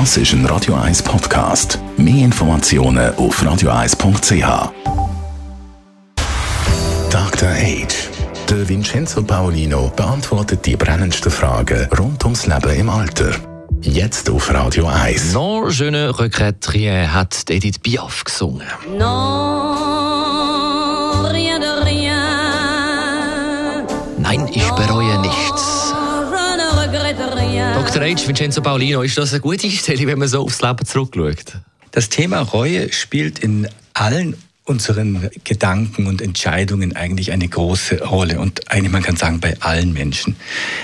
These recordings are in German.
Das ist ein Radio 1 Podcast. Mehr Informationen auf radio1.ch. Dr. Age. Der Vincenzo Paolino beantwortet die brennendsten Fragen rund ums Leben im Alter. Jetzt auf Radio 1. Non, je ne regrette rien, hat Edith Piaf gesungen. Non, rien de rien. Nein, ich bereue Dr. H. Vincenzo Paolino, ist das eine gute Einstellung, wenn man so aufs Leben zurückschaut? Das Thema Reue spielt in allen unseren Gedanken und Entscheidungen eigentlich eine große Rolle und eigentlich man kann sagen bei allen Menschen.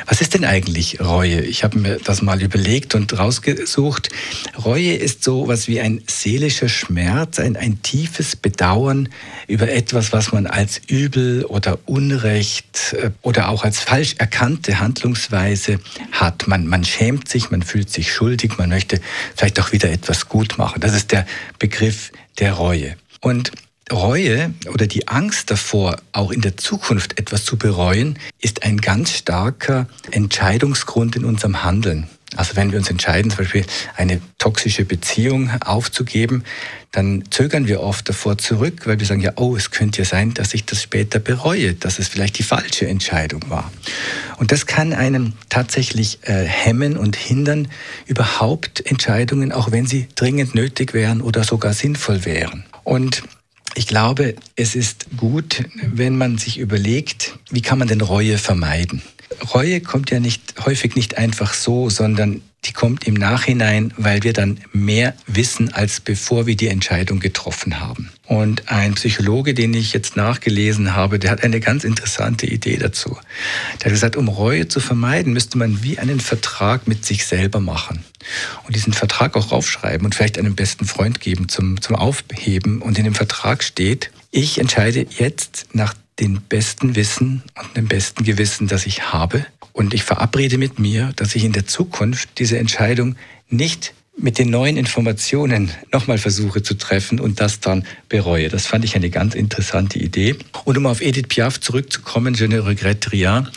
Was ist denn eigentlich Reue? Ich habe mir das mal überlegt und rausgesucht. Reue ist so was wie ein seelischer Schmerz, ein, ein tiefes Bedauern über etwas, was man als Übel oder Unrecht äh, oder auch als falsch erkannte Handlungsweise hat. Man, man schämt sich, man fühlt sich schuldig, man möchte vielleicht auch wieder etwas gut machen. Das ist der Begriff der Reue. Und Reue oder die Angst davor, auch in der Zukunft etwas zu bereuen, ist ein ganz starker Entscheidungsgrund in unserem Handeln. Also wenn wir uns entscheiden, zum Beispiel eine toxische Beziehung aufzugeben, dann zögern wir oft davor zurück, weil wir sagen, ja, oh, es könnte ja sein, dass ich das später bereue, dass es vielleicht die falsche Entscheidung war. Und das kann einen tatsächlich äh, hemmen und hindern, überhaupt Entscheidungen, auch wenn sie dringend nötig wären oder sogar sinnvoll wären. Und ich glaube, es ist gut, wenn man sich überlegt, wie kann man denn Reue vermeiden? Reue kommt ja nicht, häufig nicht einfach so, sondern die kommt im Nachhinein, weil wir dann mehr wissen, als bevor wir die Entscheidung getroffen haben. Und ein Psychologe, den ich jetzt nachgelesen habe, der hat eine ganz interessante Idee dazu. Der hat gesagt, um Reue zu vermeiden, müsste man wie einen Vertrag mit sich selber machen. Und diesen Vertrag auch aufschreiben und vielleicht einem besten Freund geben zum, zum Aufheben. Und in dem Vertrag steht, ich entscheide jetzt nach dem besten Wissen und dem besten Gewissen, das ich habe. Und ich verabrede mit mir, dass ich in der Zukunft diese Entscheidung nicht mit den neuen Informationen nochmal versuche zu treffen und das dann bereue. Das fand ich eine ganz interessante Idee. Und um auf Edith Piaf zurückzukommen, je ne regrette rien.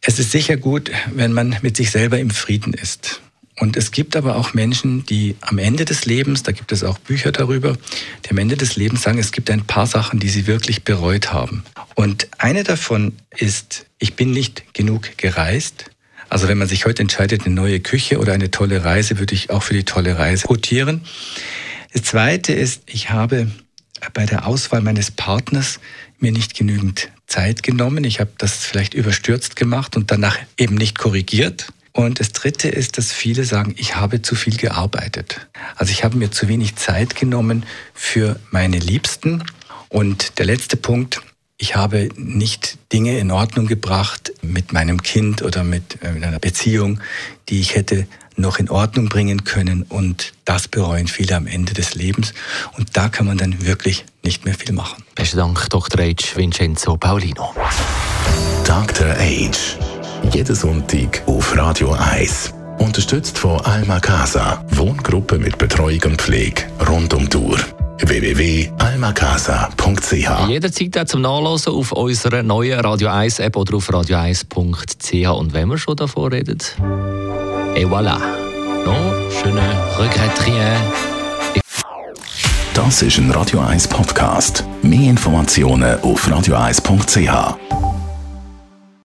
Es ist sicher gut, wenn man mit sich selber im Frieden ist. Und es gibt aber auch Menschen, die am Ende des Lebens, da gibt es auch Bücher darüber, die am Ende des Lebens sagen, es gibt ein paar Sachen, die sie wirklich bereut haben. Und eine davon ist, ich bin nicht genug gereist. Also wenn man sich heute entscheidet, eine neue Küche oder eine tolle Reise, würde ich auch für die tolle Reise rotieren. Das zweite ist, ich habe bei der Auswahl meines Partners mir nicht genügend Zeit genommen. Ich habe das vielleicht überstürzt gemacht und danach eben nicht korrigiert. Und das Dritte ist, dass viele sagen, ich habe zu viel gearbeitet. Also ich habe mir zu wenig Zeit genommen für meine Liebsten. Und der letzte Punkt, ich habe nicht Dinge in Ordnung gebracht mit meinem Kind oder mit, äh, mit einer Beziehung, die ich hätte noch in Ordnung bringen können. Und das bereuen viele am Ende des Lebens. Und da kann man dann wirklich nicht mehr viel machen. Besten Dank, Dr. H. Vincenzo Paulino. Dr. Age. Jeden Sonntag auf Radio 1. Unterstützt von Alma Casa. Wohngruppe mit Betreuung und Pflege rund um die Uhr. www.almacasa.ch Jederzeit auch zum Nachlesen auf unserer neuen Radio 1 App oder auf radio1.ch. Und wenn wir schon davor reden, et voilà. Non, je ne regrette rien. Das ist ein Radio 1 Podcast. Mehr Informationen auf radio1.ch.